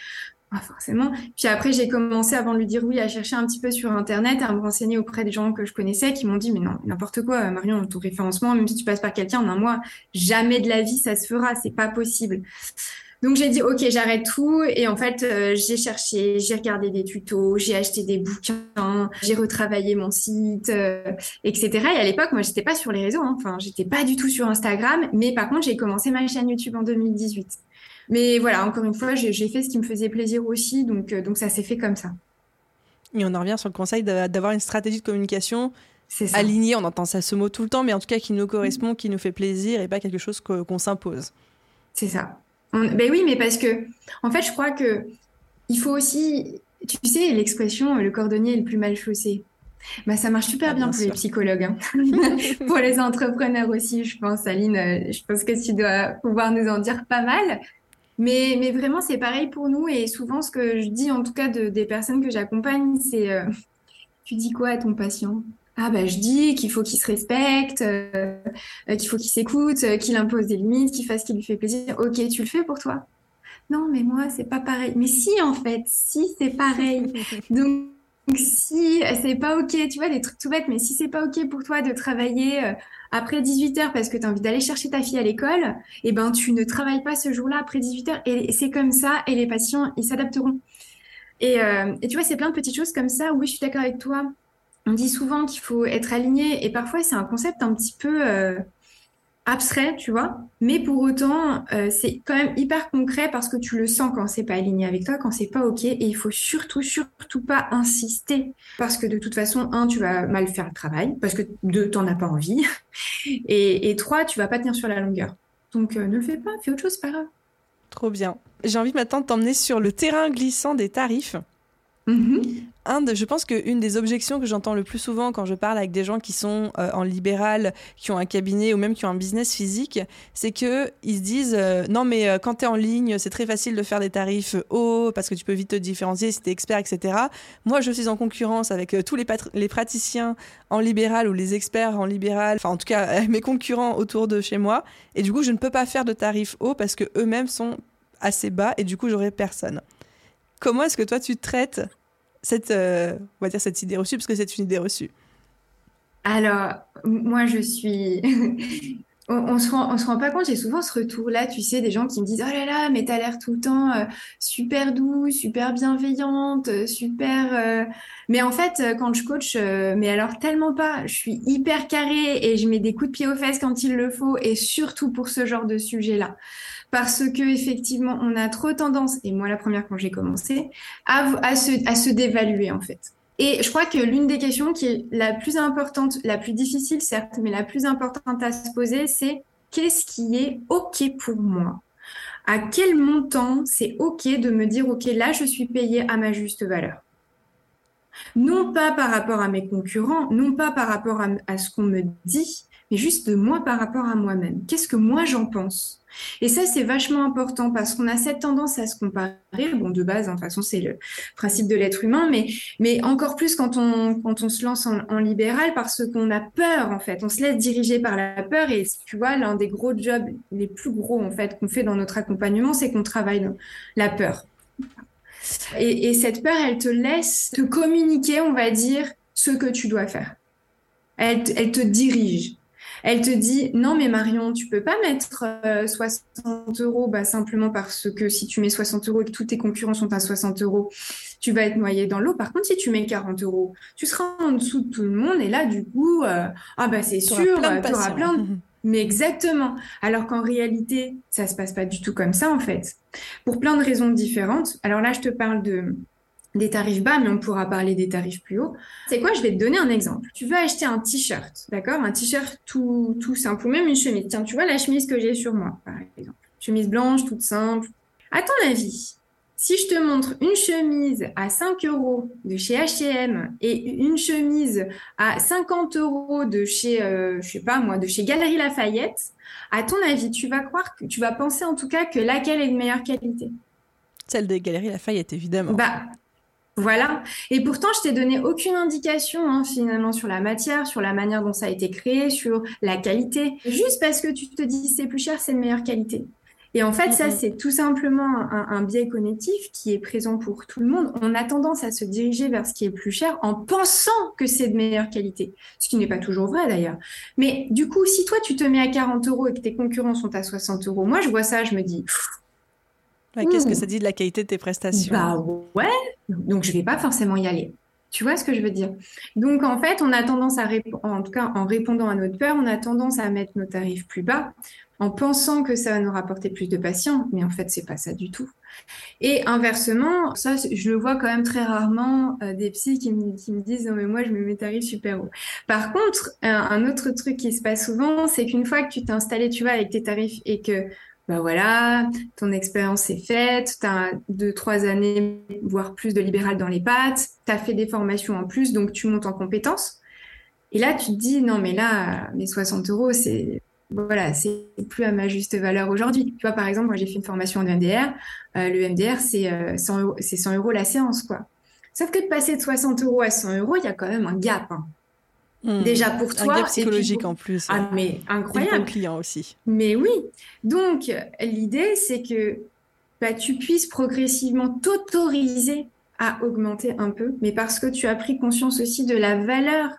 Speaker 2: Pas forcément. Puis après, j'ai commencé, avant de lui dire oui, à chercher un petit peu sur Internet, à me renseigner auprès des gens que je connaissais qui m'ont dit, mais non, n'importe quoi, Marion, ton référencement, même si tu passes par quelqu'un en un mois, jamais de la vie, ça se fera, c'est pas possible. Donc j'ai dit ok j'arrête tout et en fait euh, j'ai cherché, j'ai regardé des tutos, j'ai acheté des bouquins, j'ai retravaillé mon site, euh, etc. Et à l'époque moi j'étais pas sur les réseaux, hein. enfin j'étais pas du tout sur Instagram, mais par contre j'ai commencé ma chaîne YouTube en 2018. Mais voilà encore une fois j'ai fait ce qui me faisait plaisir aussi, donc euh, donc ça s'est fait comme ça.
Speaker 1: Et on en revient sur le conseil d'avoir une stratégie de communication alignée. On entend ça ce mot tout le temps, mais en tout cas qui nous correspond, qui nous fait plaisir et pas quelque chose qu'on s'impose.
Speaker 2: C'est ça. Ben oui, mais parce que, en fait, je crois que il faut aussi, tu sais, l'expression le cordonnier est le plus mal chaussé. Bah, ça marche super ah, bien, pour les psychologues, hein. pour les entrepreneurs aussi, je pense, Aline. Euh, je pense que tu dois pouvoir nous en dire pas mal. Mais, mais vraiment, c'est pareil pour nous. Et souvent, ce que je dis, en tout cas, de, des personnes que j'accompagne, c'est euh, tu dis quoi à ton patient? Ah ben je dis qu'il faut qu'il se respecte, euh, qu'il faut qu'il s'écoute, qu'il impose des limites, qu'il fasse ce qui lui fait plaisir. Ok, tu le fais pour toi? Non, mais moi c'est pas pareil. Mais si en fait, si c'est pareil. Donc si c'est pas ok, tu vois des trucs tout bêtes, mais si c'est pas ok pour toi de travailler après 18 heures parce que tu as envie d'aller chercher ta fille à l'école, et eh ben tu ne travailles pas ce jour-là après 18 heures et c'est comme ça et les patients ils s'adapteront. Et, euh, et, tu vois, c'est plein de petites choses comme ça. Oui, je suis d'accord avec toi. On dit souvent qu'il faut être aligné et parfois c'est un concept un petit peu euh, abstrait, tu vois. Mais pour autant, euh, c'est quand même hyper concret parce que tu le sens quand c'est pas aligné avec toi, quand c'est pas ok. Et il faut surtout, surtout pas insister parce que de toute façon, un, tu vas mal faire le travail parce que deux, t'en as pas envie. Et, trois, tu vas pas tenir sur la longueur. Donc euh, ne le fais pas, fais autre chose, c'est pas grave.
Speaker 1: Trop bien. J'ai envie maintenant de t'emmener sur le terrain glissant des tarifs.
Speaker 2: Mm-hmm
Speaker 1: je pense qu'une des objections que j'entends le plus souvent quand je parle avec des gens qui sont euh, en libéral, qui ont un cabinet ou même qui ont un business physique, c'est que ils se disent euh, non mais euh, quand tu es en ligne, c'est très facile de faire des tarifs hauts parce que tu peux vite te différencier si tu es expert, etc. Moi, je suis en concurrence avec tous les, praticiens en libéral ou les experts en libéral, enfin en tout cas mes concurrents autour de chez moi, et du coup, je ne peux pas faire de tarifs hauts parce que eux-mêmes sont assez bas et du coup, j'aurai personne. Comment est-ce que toi tu traites cette, euh, on va dire cette idée reçue, parce que c'est une idée reçue?
Speaker 2: Alors, moi, je suis. On, on se rend pas compte, j'ai souvent ce retour-là, tu sais, des gens qui me disent Oh là là, mais t'as l'air tout le temps euh, super douce, super bienveillante, euh, super. Mais en fait, quand je coach, mais alors tellement pas, je suis hyper carrée et je mets des coups de pied aux fesses quand il le faut, et surtout pour ce genre de sujet-là parce que effectivement, on a trop tendance, et moi la première quand j'ai commencé, à se dévaluer en fait. Et je crois que l'une des questions qui est la plus importante, la plus difficile certes, mais la plus importante à se poser, c'est qu'est-ce qui est OK pour moi? À quel montant c'est OK de me dire OK, là je suis payé à ma juste valeur? Non pas par rapport à mes concurrents, non pas par rapport à, à ce qu'on me dit, mais juste de moi par rapport à moi-même. Qu'est-ce que moi j'en pense? Et ça, c'est vachement important parce qu'on a cette tendance à se comparer. Bon, de base, hein, de façon, c'est le principe de l'être humain, mais, encore plus quand on, se lance en, libéral parce qu'on a peur, en fait. On se laisse diriger par la peur. Et tu vois, l'un des gros jobs, les plus gros, en fait, qu'on fait dans notre accompagnement, c'est qu'on travaille dans la peur. Et, et cette peur, elle te laisse te communiquer, on va dire, ce que tu dois faire. Elle te dirige. Elle te dit non mais Marion, tu peux pas mettre 60 euh, euros bah, simplement parce que si tu mets 60 euros et que tous tes concurrents sont à 60 euros, tu vas être noyé dans l'eau. Par contre, si tu mets 40 euros, tu seras en dessous de tout le monde et là du coup, euh, ah bah c'est sûr, tu auras plein de... Mais exactement. Alors qu'en réalité, ça se passe pas du tout comme ça en fait. Pour plein de raisons différentes. Alors là, je te parle de des tarifs bas, mais on pourra parler des tarifs plus hauts. C'est quoi? Je vais te donner un exemple. Tu veux acheter un t-shirt, d'accord? Un t-shirt tout, tout simple, ou même une chemise. Tiens, tu vois la chemise que j'ai sur moi, par exemple. Chemise blanche, toute simple. À ton avis, si je te montre une chemise à 5 euros de chez H&M et une chemise à 50 euros de chez, euh, je sais pas moi, de chez Galerie Lafayette, à ton avis, tu vas croire que, tu vas penser en tout cas que laquelle est de meilleure qualité?
Speaker 1: Celle de Galerie Lafayette, évidemment.
Speaker 2: Bah, voilà. Et pourtant, je t'ai donné aucune indication hein, finalement sur la matière, sur la manière dont ça a été créé, sur la qualité. Juste parce que tu te dis c'est plus cher, c'est de meilleure qualité. Et en fait, ça, c'est tout simplement un, biais cognitif qui est présent pour tout le monde. On a tendance à se diriger vers ce qui est plus cher en pensant que c'est de meilleure qualité, ce qui n'est pas toujours vrai d'ailleurs. Mais du coup, si toi, tu te mets à 40 euros et que tes concurrents sont à 60 euros, moi, je vois ça, je me dis,
Speaker 1: Qu'est-ce que ça dit de la qualité de tes prestations
Speaker 2: Bah ouais, donc je vais pas forcément y aller. Tu vois ce que je veux dire? Donc en fait, on a tendance à en tout cas en répondant à notre peur, on a tendance à mettre nos tarifs plus bas en pensant que ça va nous rapporter plus de patients, mais en fait c'est pas ça du tout. Et inversement, ça je le vois quand même très rarement euh, des psys qui me, qui me, disent non mais moi je mets mes tarifs super hauts. Par contre, un, un autre truc qui se passe souvent, c'est qu'une fois que tu t'es installé, tu vois, avec tes tarifs et que bah voilà, ton expérience est faite, tu as deux, trois années, voire plus de libéral dans les pattes, tu as fait des formations en plus, donc tu montes en compétences. Et là, tu te dis, non, mais là, mes 60 euros, c'est voilà, plus à ma juste valeur aujourd'hui. Tu vois, par exemple, moi, j'ai fait une formation en MDR. Euh, le MDR, c'est 100, euh, euros, 100 euros la séance, quoi. Sauf que de passer de 60 euros à 100 euros, il y a quand même un gap. Hein. Hmm. Déjà pour toi.
Speaker 1: Un gap psychologique en plus.
Speaker 2: Ah, mais incroyable.
Speaker 1: Et client aussi.
Speaker 2: Mais oui. Donc, l'idée, c'est que bah, tu puisses progressivement t'autoriser à augmenter un peu, mais parce que tu as pris conscience aussi de la valeur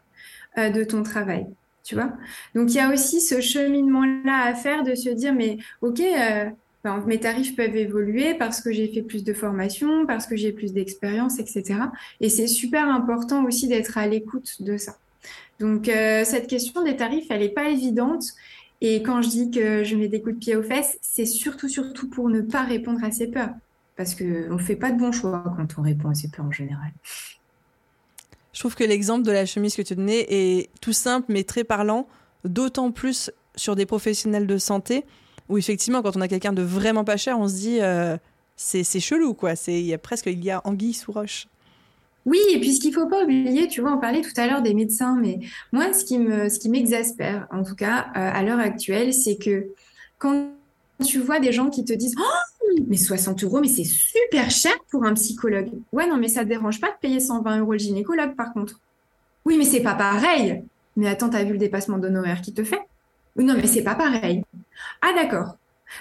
Speaker 2: euh, de ton travail. Tu vois Donc, il y a aussi ce cheminement-là à faire de se dire, mais OK, euh, ben, mes tarifs peuvent évoluer parce que j'ai fait plus de formation, parce que j'ai plus d'expérience, etc. Et c'est super important aussi d'être à l'écoute de ça. Donc, euh, cette question des tarifs, elle n'est pas évidente. Et quand je dis que je mets des coups de pied aux fesses, c'est surtout, surtout pour ne pas répondre à ces peurs. Parce qu'on ne fait pas de bons choix quand on répond à ces peurs en général.
Speaker 1: Je trouve que l'exemple de la chemise que tu donnais est tout simple mais très parlant, d'autant plus sur des professionnels de santé où effectivement quand on a quelqu'un de vraiment pas cher, on se dit euh, c'est chelou quoi, il y a presque il y a anguille sous roche.
Speaker 2: Oui, et puis ce qu'il faut pas oublier, tu vois, on parlait tout à l'heure des médecins, mais moi, ce qui me, ce qui m'exaspère, en tout cas, euh, à l'heure actuelle, c'est que quand tu vois des gens qui te disent oh, mais 60 euros, mais c'est super cher pour un psychologue. Ouais, non, mais ça te dérange pas de payer 120 euros le gynécologue, par contre. Oui, mais c'est pas pareil. Mais attends, t'as vu le dépassement d'honoraires qui te fait? Non, mais c'est pas pareil. Ah, d'accord.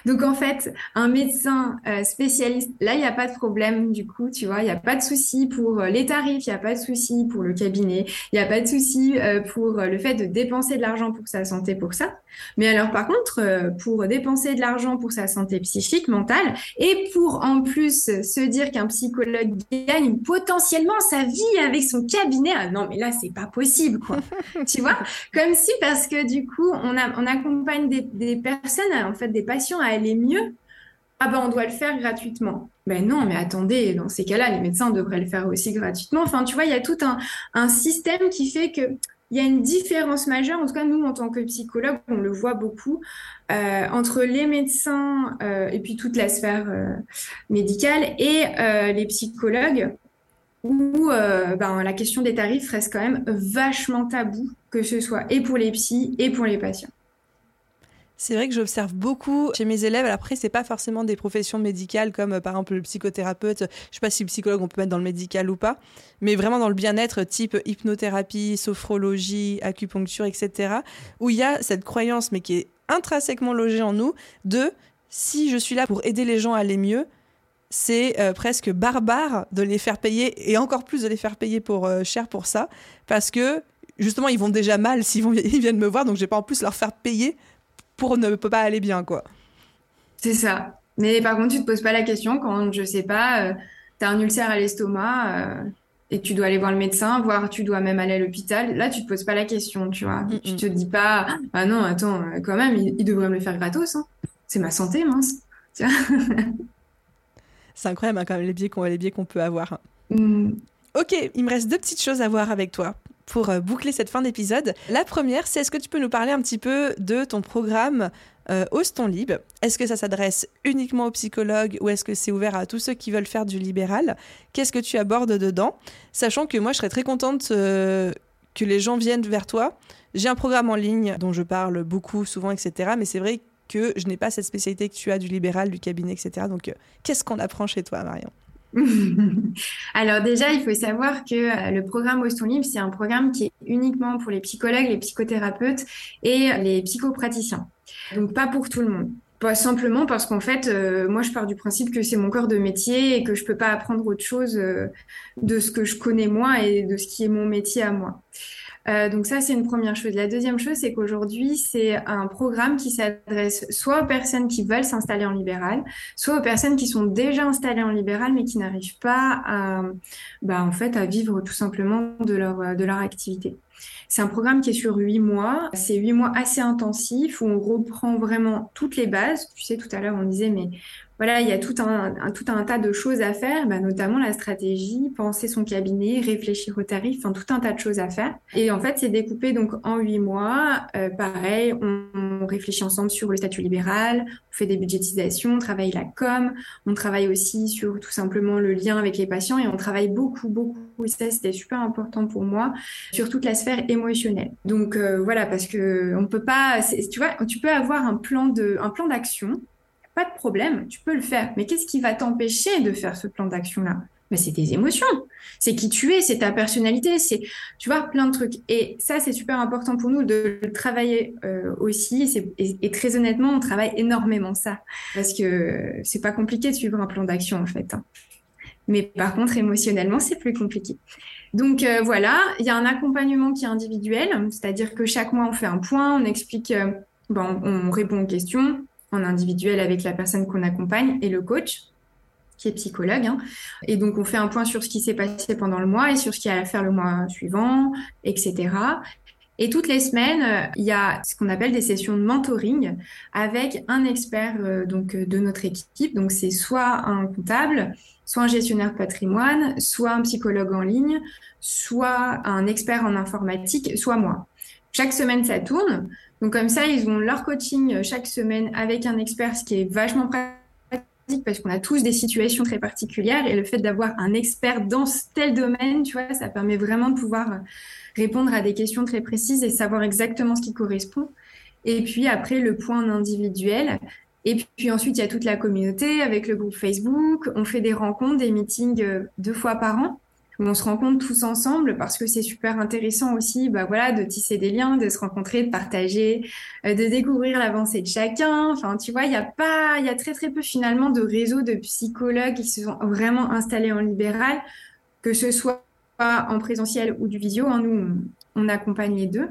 Speaker 2: Donc en fait, un médecin euh, spécialiste, là, il n'y a pas de problème du coup, tu vois, il n'y a pas de souci pour euh, les tarifs, il n'y a pas de souci pour le cabinet, il n'y a pas de souci euh, pour le fait de dépenser de l'argent pour sa santé pour ça. Mais alors par contre, pour dépenser de l'argent pour sa santé psychique, mentale, et pour en plus se dire qu'un psychologue gagne potentiellement sa vie avec son cabinet, ah non mais là, c'est pas possible, quoi. tu vois, comme si parce que du coup, on, a, on accompagne des, des personnes, en fait, des patients à aller mieux, ah ben on doit le faire gratuitement. Ben non, mais attendez, dans ces cas-là, les médecins devraient le faire aussi gratuitement. Enfin, tu vois, il y a tout un, système qui fait que il y a une différence majeure, en tout cas nous en tant que psychologues, on le voit beaucoup, euh, entre les médecins euh, et puis toute la sphère euh, médicale et les psychologues, où ben, la question des tarifs reste quand même vachement tabou, que ce soit et pour les psys et pour les patients.
Speaker 1: C'est vrai que j'observe beaucoup chez mes élèves. Après, c'est pas forcément des professions médicales comme euh, par exemple le psychothérapeute. Je sais pas si le psychologue on peut mettre dans le médical ou pas, mais vraiment dans le bien-être type hypnothérapie, sophrologie, acupuncture, etc. Où il y a cette croyance, mais qui est intrinsèquement logée en nous, de si je suis là pour aider les gens à aller mieux, c'est euh, presque barbare de les faire payer et encore plus de les faire payer pour euh, cher pour ça, parce que justement ils vont déjà mal s'ils ils viennent me voir, donc je vais pas en plus leur faire payer pour ne pas aller bien, quoi.
Speaker 2: C'est ça. Mais par contre, tu te poses pas la question quand, je sais pas, euh, tu as un ulcère à l'estomac euh, et tu dois aller voir le médecin, voire tu dois même aller à l'hôpital. Là, tu te poses pas la question, tu vois. Tu te dis pas, ah non, attends, euh, quand même, il, devrait me le faire gratos. Hein. C'est ma santé, mince. C'est
Speaker 1: incroyable hein, quand même les biais qu'on les qu'on peut avoir. Mm. Ok, il me reste deux petites choses à voir avec toi pour euh, boucler cette fin d'épisode. La première, c'est est-ce que tu peux nous parler un petit peu de ton programme euh, Lib? Est-ce que ça s'adresse uniquement aux psychologues ou est-ce que c'est ouvert à tous ceux qui veulent faire du libéral? Qu'est-ce que tu abordes dedans? Sachant que moi, je serais très contente euh, que les gens viennent vers toi. J'ai un programme en ligne dont je parle beaucoup, souvent, etc. Mais c'est vrai que je n'ai pas cette spécialité que tu as du libéral, du cabinet, etc. Donc, euh, qu'est-ce qu'on apprend chez toi, Marion?
Speaker 2: Alors déjà, il faut savoir que euh, le programme Oston Libre, c'est un programme qui est uniquement pour les psychologues, les psychothérapeutes et les psychopraticiens. Donc pas pour tout le monde. Pas simplement parce qu'en fait, euh, moi, je pars du principe que c'est mon corps de métier et que je peux pas apprendre autre chose euh, de ce que je connais moi et de ce qui est mon métier à moi. Euh, donc ça, c'est une première chose. La deuxième chose, c'est qu'aujourd'hui, c'est un programme qui s'adresse soit aux personnes qui veulent s'installer en libéral, soit aux personnes qui sont déjà installées en libéral, mais qui n'arrivent pas à, bah, en fait, à vivre tout simplement de leur, de leur activité. C'est un programme qui est sur huit mois. C'est huit mois assez intensifs où on reprend vraiment toutes les bases. Tu sais, tout à l'heure, on disait, mais voilà, il y a tout un, tout un tas de choses à faire, bah, notamment la stratégie, penser son cabinet, réfléchir au tarif, enfin tout un tas de choses à faire. Et en fait, c'est découpé donc en huit mois. Euh, pareil, on, réfléchit ensemble sur le statut libéral, on fait des budgétisations, on travaille la com, on travaille aussi sur tout simplement le lien avec les patients et on travaille beaucoup, beaucoup, et ça c'était super important pour moi, sur toute la sphère émotionnelle. Donc euh, voilà, parce que on peut pas, tu vois, tu peux avoir un plan de, un plan d'action pas de problème, tu peux le faire. Mais qu'est-ce qui va t'empêcher de faire ce plan d'action-là? Bah, c'est tes émotions, c'est qui tu es, c'est ta personnalité, c'est, tu vois, plein de trucs. Et ça, c'est super important pour nous de le travailler euh, aussi. Et, et, très honnêtement, on travaille énormément ça. Parce que c'est pas compliqué de suivre un plan d'action, en fait. Hein. Mais par contre, émotionnellement, c'est plus compliqué. Donc euh, voilà, il y a un accompagnement qui est individuel, c'est-à-dire que chaque mois, on fait un point, on explique, euh, bon, on répond aux questions en individuel avec la personne qu'on accompagne et le coach qui est psychologue. Hein. Et donc, on fait un point sur ce qui s'est passé pendant le mois et sur ce qu'il y a à faire le mois suivant, etc. Et toutes les semaines, il y a ce qu'on appelle des sessions de mentoring avec un expert euh, donc de notre équipe. Donc, c'est soit un comptable, soit un gestionnaire patrimoine, soit un psychologue en ligne, soit un expert en informatique, soit moi. Chaque semaine, ça tourne. Donc, comme ça, ils ont leur coaching chaque semaine avec un expert, ce qui est vachement pratique parce qu'on a tous des situations très particulières et le fait d'avoir un expert dans tel domaine, tu vois, ça permet vraiment de pouvoir euh, répondre à des questions très précises et savoir exactement ce qui correspond. Et puis après, le point individuel. Et puis ensuite, il y a toute la communauté avec le groupe Facebook. On fait des rencontres, des meetings euh, deux fois par an on se rencontre tous ensemble parce que c'est super intéressant aussi, bah voilà, de tisser des liens, de se rencontrer, de partager, euh, de découvrir l'avancée de chacun. Enfin, tu vois, il y a pas, il y a très très peu finalement de réseaux de psychologues qui se sont vraiment installés en libéral, que ce soit en présentiel ou du visio. Hein, nous, on, accompagne les deux.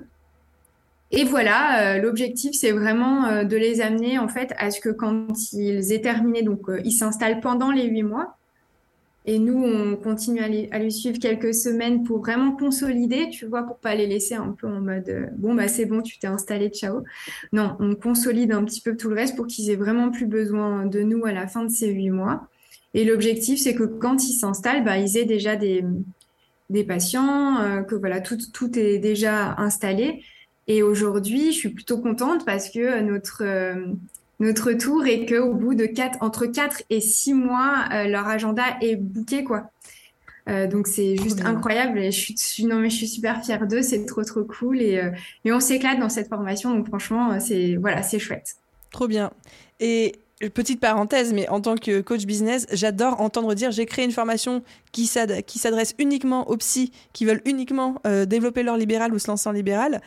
Speaker 2: Et voilà, euh, l'objectif, c'est vraiment euh, de les amener en fait à ce que quand ils aient terminé, donc ils s'installent pendant les huit mois, et nous, on continue à les, suivre quelques semaines pour vraiment consolider, tu vois, pour pas les laisser un peu en mode euh, bon, bah c'est bon, tu t'es installé, ciao. Non, on consolide un petit peu tout le reste pour qu'ils aient vraiment plus besoin de nous à la fin de ces huit mois. Et l'objectif, c'est que quand ils s'installent, bah, ils aient déjà des, patients, euh, que voilà, tout, est déjà installé. Et aujourd'hui, je suis plutôt contente parce que notre, euh, notre tour et qu'au bout de quatre, entre 4 et 6 mois, euh, leur agenda est booké, quoi. Euh, donc c'est juste incroyable et je suis, non mais je suis super fière d'eux, c'est trop trop cool et, euh, et on s'éclate dans cette formation donc franchement c'est voilà c'est chouette.
Speaker 1: Trop bien. Et petite parenthèse, mais en tant que coach business, j'adore entendre dire j'ai créé une formation qui s'adresse uniquement aux psys qui veulent uniquement développer leur libéral ou se lancer en libéral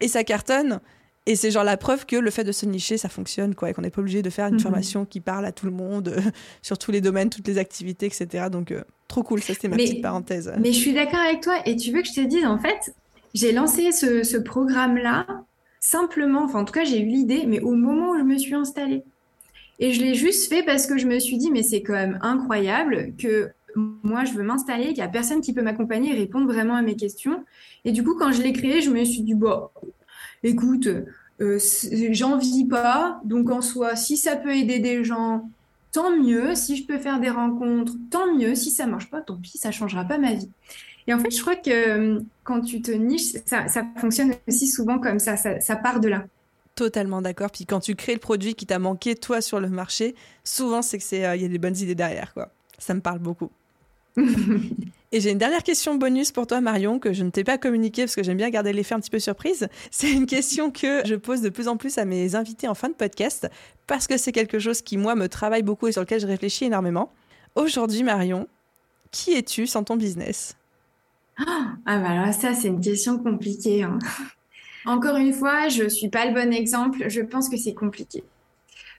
Speaker 1: et ça cartonne. Et c'est genre la preuve que le fait de se nicher, ça fonctionne, quoi, et qu'on n'est pas obligé de faire une mhm. formation qui parle à tout le monde, euh, sur tous les domaines, toutes les activités, etc. Donc, euh, trop cool, ça c'était ma petite parenthèse.
Speaker 2: Mais je suis d'accord avec toi, et tu veux que je te dise, en fait, j'ai lancé ce, ce programme-là simplement, enfin en tout cas j'ai eu l'idée, mais au moment où je me suis installée. Et je l'ai juste fait parce que je me suis dit, mais c'est quand même incroyable que moi je veux m'installer, qu'il n'y a personne qui peut m'accompagner et répondre vraiment à mes questions. Et du coup, quand je l'ai créé, je me suis dit, bon, écoute, euh, j'en vis pas, donc en soi, si ça peut aider des gens, tant mieux. Si je peux faire des rencontres, tant mieux. Si ça marche pas, tant pis, ça changera pas ma vie. Et en fait, je crois que euh, quand tu te niches, ça, fonctionne aussi souvent comme ça, ça, part de là.
Speaker 1: Totalement d'accord. Puis quand tu crées le produit qui t'a manqué, toi, sur le marché, souvent, c'est qu'il euh, y a des bonnes idées derrière. quoi. Ça me parle beaucoup. Et j'ai une dernière question bonus pour toi, Marion, que je ne t'ai pas communiquée parce que j'aime bien garder l'effet un petit peu surprise. C'est une question que je pose de plus en plus à mes invités en fin de podcast parce que c'est quelque chose qui, moi, me travaille beaucoup et sur lequel je réfléchis énormément. Aujourd'hui, Marion, qui es-tu sans ton business?
Speaker 2: Ah, bah alors ça, c'est une question compliquée. Hein. Encore une fois, je ne suis pas le bon exemple. Je pense que c'est compliqué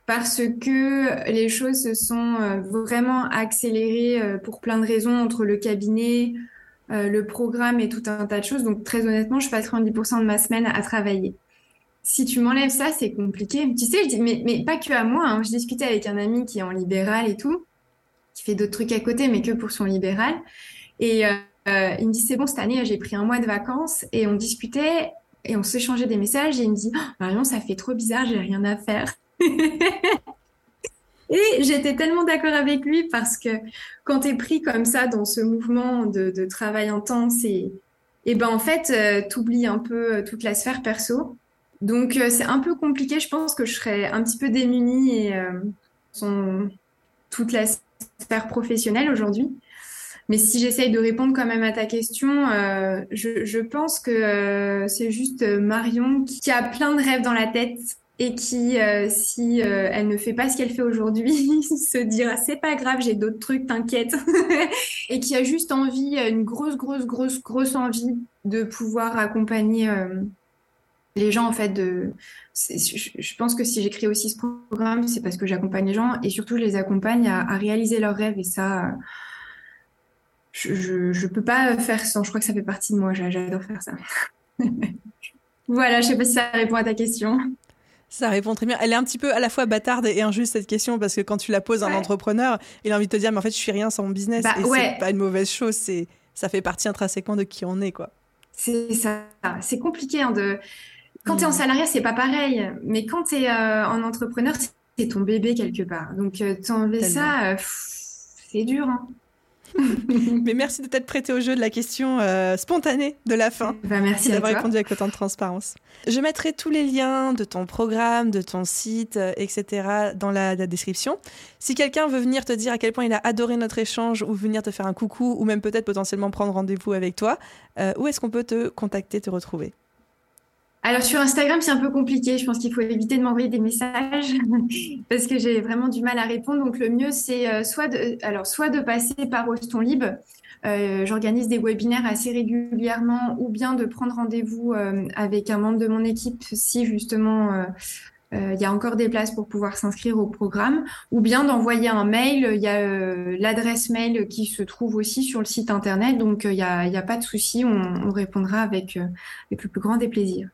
Speaker 2: parce que les choses se sont euh, vraiment accélérées euh, pour plein de raisons entre le cabinet, euh, le programme et tout un tas de choses. Donc très honnêtement, je passe 90% de ma semaine à travailler. Si tu m'enlèves ça, c'est compliqué. Tu sais, je dis, mais, mais pas que à moi. Hein. Je discutais avec un ami qui est en libéral et tout, qui fait d'autres trucs à côté, mais que pour son libéral. Et il me dit, c'est bon, cette année, j'ai pris un mois de vacances et on discutait et on s'échangeait des messages et il me dit, oh, Marion, ça fait trop bizarre, j'ai rien à faire. Et j'étais tellement d'accord avec lui parce que quand tu es pris comme ça dans ce mouvement de, travail intense, et, et ben en fait, euh, tu oublies un peu euh, toute la sphère perso. Donc euh, c'est un peu compliqué. Je pense que je serais un petit peu démunie et son, toute la sphère professionnelle aujourd'hui. Mais si j'essaye de répondre quand même à ta question, je, je, pense que c'est juste Marion qui a plein de rêves dans la tête et qui, euh, si euh, elle ne fait pas ce qu'elle fait aujourd'hui, se dira c'est pas grave, j'ai d'autres trucs, t'inquiète, et qui a juste envie, une grosse, grosse, grosse, grosse envie de pouvoir accompagner euh, les gens en fait. Je, pense que si j'écris aussi ce programme, c'est parce que j'accompagne les gens et surtout je les accompagne à, réaliser leurs rêves et ça. Je, je, peux pas faire sans. Je crois que ça fait partie de moi. J'adore faire ça. voilà, je sais pas si ça répond à ta question.
Speaker 1: Ça répond très bien. Elle est un petit peu à la fois bâtarde et injuste cette question parce que quand tu la poses à un entrepreneur, il a envie de te dire mais en fait je suis rien sans mon business bah, et c'est pas une mauvaise chose, c'est ça fait partie intrinsèquement de qui on est quoi.
Speaker 2: C'est ça, c'est compliqué hein, de quand tu es en salariat, c'est pas pareil, mais quand tu es euh, en entrepreneur, c'est ton bébé quelque part. Donc euh, t'enlever ça euh, c'est dur hein.
Speaker 1: Mais merci de t'être prêté au jeu de la question euh, spontanée de la fin.
Speaker 2: Bah, merci
Speaker 1: d'avoir répondu avec autant de transparence. Je mettrai tous les liens de ton programme, de ton site, euh, etc. dans la, description. Si quelqu'un veut venir te dire à quel point il a adoré notre échange ou venir te faire un coucou ou même peut-être potentiellement prendre rendez-vous avec toi, euh, où est-ce qu'on peut te contacter, te retrouver?
Speaker 2: Alors sur Instagram, c'est un peu compliqué. Je pense qu'il faut éviter de m'envoyer des messages parce que j'ai vraiment du mal à répondre. Donc le mieux, c'est euh, soit de, alors soit de passer par Oston Libre. Euh, J'organise des webinaires assez régulièrement, ou bien de prendre rendez-vous euh, avec un membre de mon équipe si justement euh, euh, il y a encore des places pour pouvoir s'inscrire au programme, ou bien d'envoyer un mail. Il y a l'adresse mail qui se trouve aussi sur le site internet, donc il n'y a, pas de souci, on, on, répondra avec, avec le plus grand des plaisirs.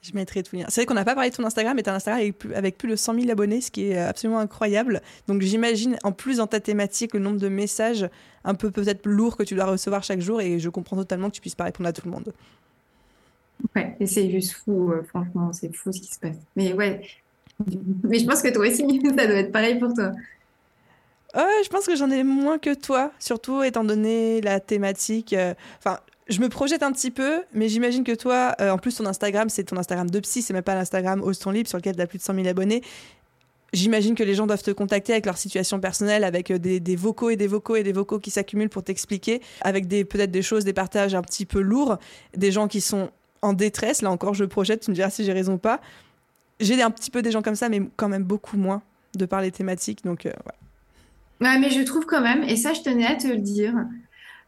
Speaker 1: Je mettrai tout lien. C'est vrai qu'on n'a pas parlé de ton Instagram, mais tu as un Instagram avec plus, de 100 000 abonnés, ce qui est absolument incroyable. Donc j'imagine, en plus dans ta thématique, le nombre de messages un peu peut-être lourds que tu dois recevoir chaque jour, et je comprends totalement que tu puisses pas répondre à tout le monde.
Speaker 2: Ouais, et c'est juste fou, euh, franchement, c'est fou ce qui se passe. Mais ouais, mais je pense que toi aussi, ça doit être pareil pour toi.
Speaker 1: Euh, je pense que j'en ai moins que toi, surtout étant donné la thématique. Euh, enfin, je me projette un petit peu, mais j'imagine que toi, euh, en plus, ton Instagram, c'est ton Instagram de psy, c'est même pas l'Instagram Oston Libre sur lequel tu as plus de 100 000 abonnés. J'imagine que les gens doivent te contacter avec leur situation personnelle, avec euh, des, vocaux et des vocaux et des vocaux qui s'accumulent pour t'expliquer, avec des peut-être des choses, des partages un petit peu lourds, des gens qui sont en détresse. Là encore, je projette, tu me diras si j'ai raison ou pas. J'ai un petit peu des gens comme ça, mais quand même beaucoup moins de par les thématiques. Donc, euh,
Speaker 2: ouais. mais je trouve quand même, et ça, je tenais à te le dire,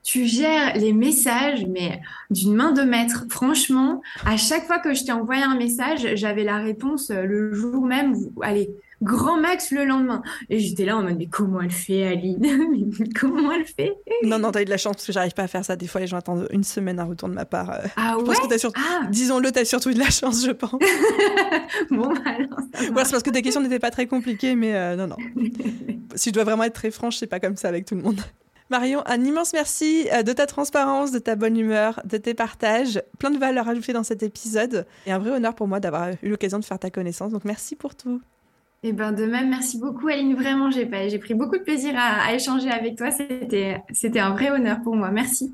Speaker 2: tu gères les messages, mais d'une main de maître. Franchement, à chaque fois que je t'ai envoyé un message, j'avais la réponse euh, le jour même. Allez, grand max le lendemain. Et j'étais là en mode, mais comment elle fait, Aline Comment elle fait
Speaker 1: Non, non, t'as eu de la chance parce que j'arrive pas à faire ça. Des fois, les gens attendent une semaine un retour de ma part. Euh.
Speaker 2: Ah ouais
Speaker 1: ah. Disons-le, t'as surtout eu de la chance, je pense.
Speaker 2: bon, bah alors,
Speaker 1: ouais, c'est parce que tes questions n'étaient pas très compliquées, mais euh, non, non. si je dois vraiment être très franche, c'est pas comme ça avec tout le monde. Marion, un immense merci euh, de ta transparence, de ta bonne humeur, de tes partages. Plein de valeurs ajoutées dans cet épisode. Et un vrai honneur pour moi d'avoir eu l'occasion de faire ta connaissance. Donc merci pour tout.
Speaker 2: Eh ben de même, merci beaucoup Aline. Vraiment, j'ai pris beaucoup de plaisir à, à échanger avec toi. C'était un vrai honneur pour moi. Merci.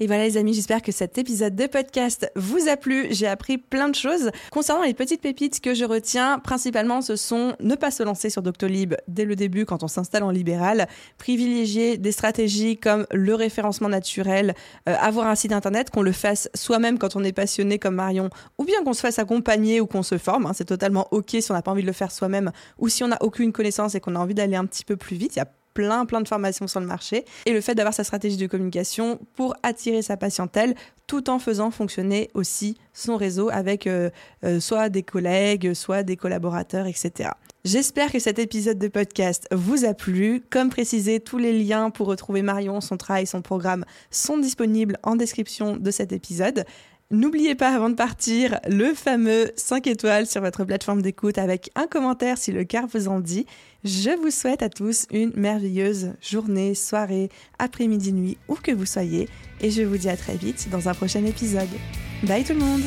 Speaker 1: Et voilà les amis, j'espère que cet épisode de podcast vous a plu. J'ai appris plein de choses. Concernant les petites pépites que je retiens, principalement ce sont ne pas se lancer sur Doctolib dès le début quand on s'installe en libéral, privilégier des stratégies comme le référencement naturel, euh, avoir un site internet, qu'on le fasse soi-même quand on est passionné comme Marion, ou bien qu'on se fasse accompagner ou qu'on se forme. Hein. C'est totalement ok si on n'a pas envie de le faire soi-même ou si on n'a aucune connaissance et qu'on a envie d'aller un petit peu plus vite. Plein, plein de formations sur le marché. Et le fait d'avoir sa stratégie de communication pour attirer sa patientèle tout en faisant fonctionner aussi son réseau avec euh, euh, soit des collègues, soit des collaborateurs, etc. J'espère que cet épisode de podcast vous a plu. Comme précisé, tous les liens pour retrouver Marion, son travail, son programme sont disponibles en description de cet épisode. N'oubliez pas avant de partir le fameux 5 étoiles sur votre plateforme d'écoute avec un commentaire si le cœur vous en dit. Je vous souhaite à tous une merveilleuse journée, soirée, après-midi, nuit, où que vous soyez. Et je vous dis à très vite dans un prochain épisode. Bye tout le monde